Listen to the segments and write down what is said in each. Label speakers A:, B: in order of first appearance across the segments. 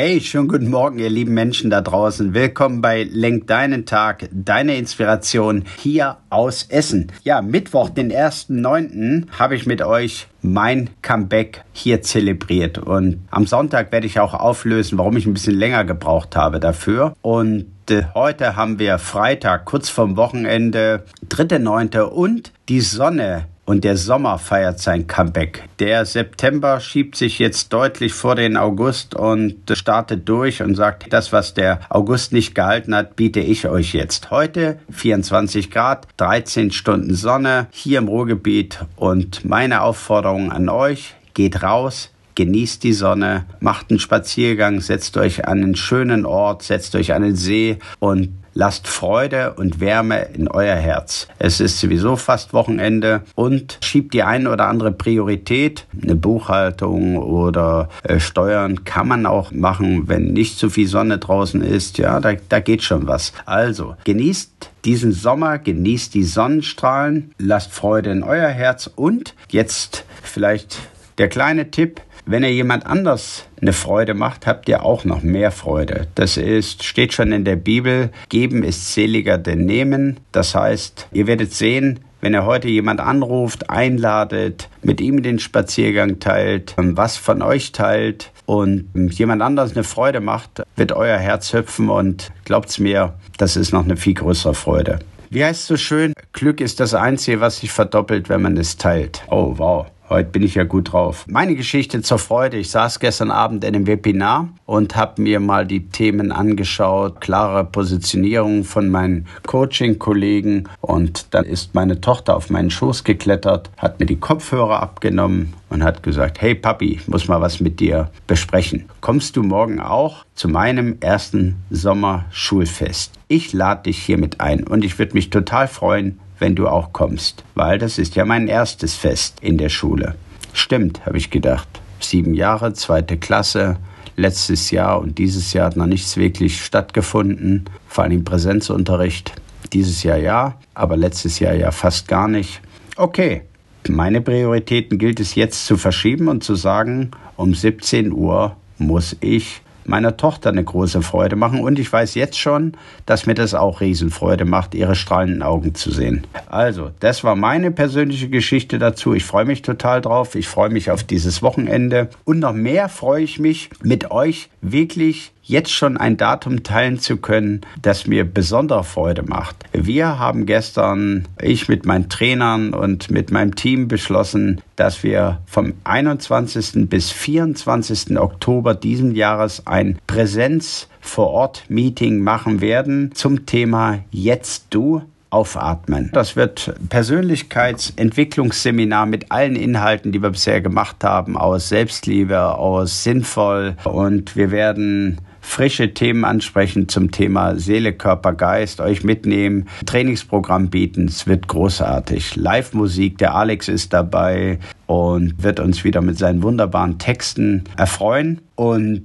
A: Hey, schönen guten Morgen, ihr lieben Menschen da draußen. Willkommen bei Lenk deinen Tag, deine Inspiration hier aus Essen. Ja, Mittwoch, den 1.9. habe ich mit euch mein Comeback hier zelebriert. Und am Sonntag werde ich auch auflösen, warum ich ein bisschen länger gebraucht habe dafür. Und äh, heute haben wir Freitag, kurz vorm Wochenende, 3.9. und die Sonne und der Sommer feiert sein Comeback. Der September schiebt sich jetzt deutlich vor den August und startet durch und sagt, das, was der August nicht gehalten hat, biete ich euch jetzt. Heute 24 Grad, 13 Stunden Sonne hier im Ruhrgebiet und meine Aufforderung an euch, geht raus, genießt die Sonne, macht einen Spaziergang, setzt euch an einen schönen Ort, setzt euch an den See und Lasst Freude und Wärme in euer Herz. Es ist sowieso fast Wochenende und schiebt die eine oder andere Priorität. Eine Buchhaltung oder äh, Steuern kann man auch machen, wenn nicht zu viel Sonne draußen ist. Ja, da, da geht schon was. Also genießt diesen Sommer, genießt die Sonnenstrahlen, lasst Freude in euer Herz und jetzt vielleicht der kleine Tipp, wenn ihr jemand anders eine Freude macht, habt ihr auch noch mehr Freude. Das ist, steht schon in der Bibel, geben ist seliger denn nehmen. Das heißt, ihr werdet sehen, wenn ihr heute jemand anruft, einladet, mit ihm den Spaziergang teilt, was von euch teilt und jemand anders eine Freude macht, wird euer Herz hüpfen und glaubt's mir, das ist noch eine viel größere Freude. Wie heißt es so schön? Glück ist das Einzige, was sich verdoppelt, wenn man es teilt. Oh, wow. Heute bin ich ja gut drauf. Meine Geschichte zur Freude. Ich saß gestern Abend in einem Webinar und habe mir mal die Themen angeschaut, klare Positionierung von meinen Coaching-Kollegen und dann ist meine Tochter auf meinen Schoß geklettert, hat mir die Kopfhörer abgenommen und hat gesagt, hey Papi, ich muss mal was mit dir besprechen. Kommst du morgen auch zu meinem ersten Sommerschulfest? Ich lade dich hiermit ein und ich würde mich total freuen, wenn du auch kommst, weil das ist ja mein erstes Fest in der Schule. Stimmt, habe ich gedacht. Sieben Jahre, zweite Klasse, letztes Jahr und dieses Jahr hat noch nichts wirklich stattgefunden, vor allem Präsenzunterricht. Dieses Jahr ja, aber letztes Jahr ja fast gar nicht. Okay, meine Prioritäten gilt es jetzt zu verschieben und zu sagen, um 17 Uhr muss ich meiner Tochter eine große Freude machen und ich weiß jetzt schon, dass mir das auch Riesenfreude macht, ihre strahlenden Augen zu sehen. Also, das war meine persönliche Geschichte dazu. Ich freue mich total drauf. Ich freue mich auf dieses Wochenende und noch mehr freue ich mich mit euch wirklich jetzt schon ein Datum teilen zu können, das mir besondere Freude macht. Wir haben gestern, ich mit meinen Trainern und mit meinem Team beschlossen, dass wir vom 21. bis 24. Oktober diesen Jahres ein Präsenz vor Ort Meeting machen werden zum Thema Jetzt du aufatmen. Das wird Persönlichkeitsentwicklungsseminar mit allen Inhalten, die wir bisher gemacht haben, aus Selbstliebe, aus sinnvoll und wir werden frische Themen ansprechen zum Thema Seele, Körper, Geist, euch mitnehmen, Trainingsprogramm bieten. Es wird großartig. Live-Musik, der Alex ist dabei und wird uns wieder mit seinen wunderbaren Texten erfreuen. Und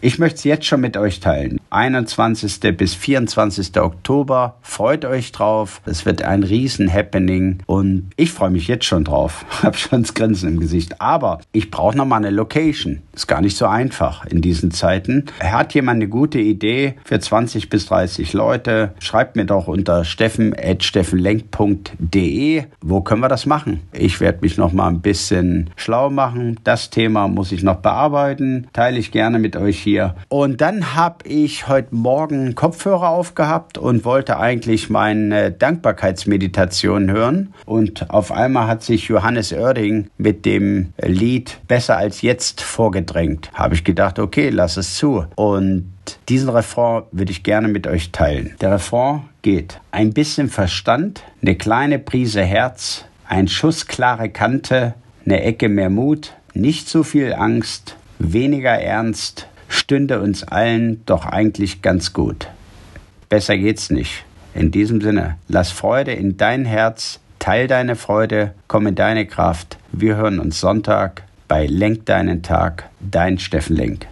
A: ich möchte es jetzt schon mit euch teilen. 21. bis 24. Oktober. Freut euch drauf. Es wird ein Riesen-Happening. Und ich freue mich jetzt schon drauf. Hab schon das Grinsen im Gesicht. Aber ich brauche noch mal eine Location. Ist gar nicht so einfach in diesen Zeiten. Hat jemand eine gute Idee für 20 bis 30 Leute? Schreibt mir doch unter steffen.steffenlenk.de. Wo können wir das machen? Ich werde mich noch mal ein bisschen schlau machen. Das Thema muss ich noch bearbeiten. Teile teile ich gerne mit euch hier. Und dann habe ich heute Morgen Kopfhörer aufgehabt und wollte eigentlich meine Dankbarkeitsmeditation hören. Und auf einmal hat sich Johannes Oerding mit dem Lied Besser als jetzt vorgedrängt. Habe ich gedacht, okay, lass es zu. Und diesen Refrain würde ich gerne mit euch teilen. Der Refrain geht. Ein bisschen Verstand, eine kleine Prise Herz, ein Schuss klare Kante, eine Ecke mehr Mut, nicht so viel Angst, weniger ernst, stünde uns allen doch eigentlich ganz gut. Besser geht's nicht. In diesem Sinne, lass Freude in dein Herz Teil deine Freude, komm in deine Kraft. Wir hören uns Sonntag bei Lenk deinen Tag, dein Steffen Lenk.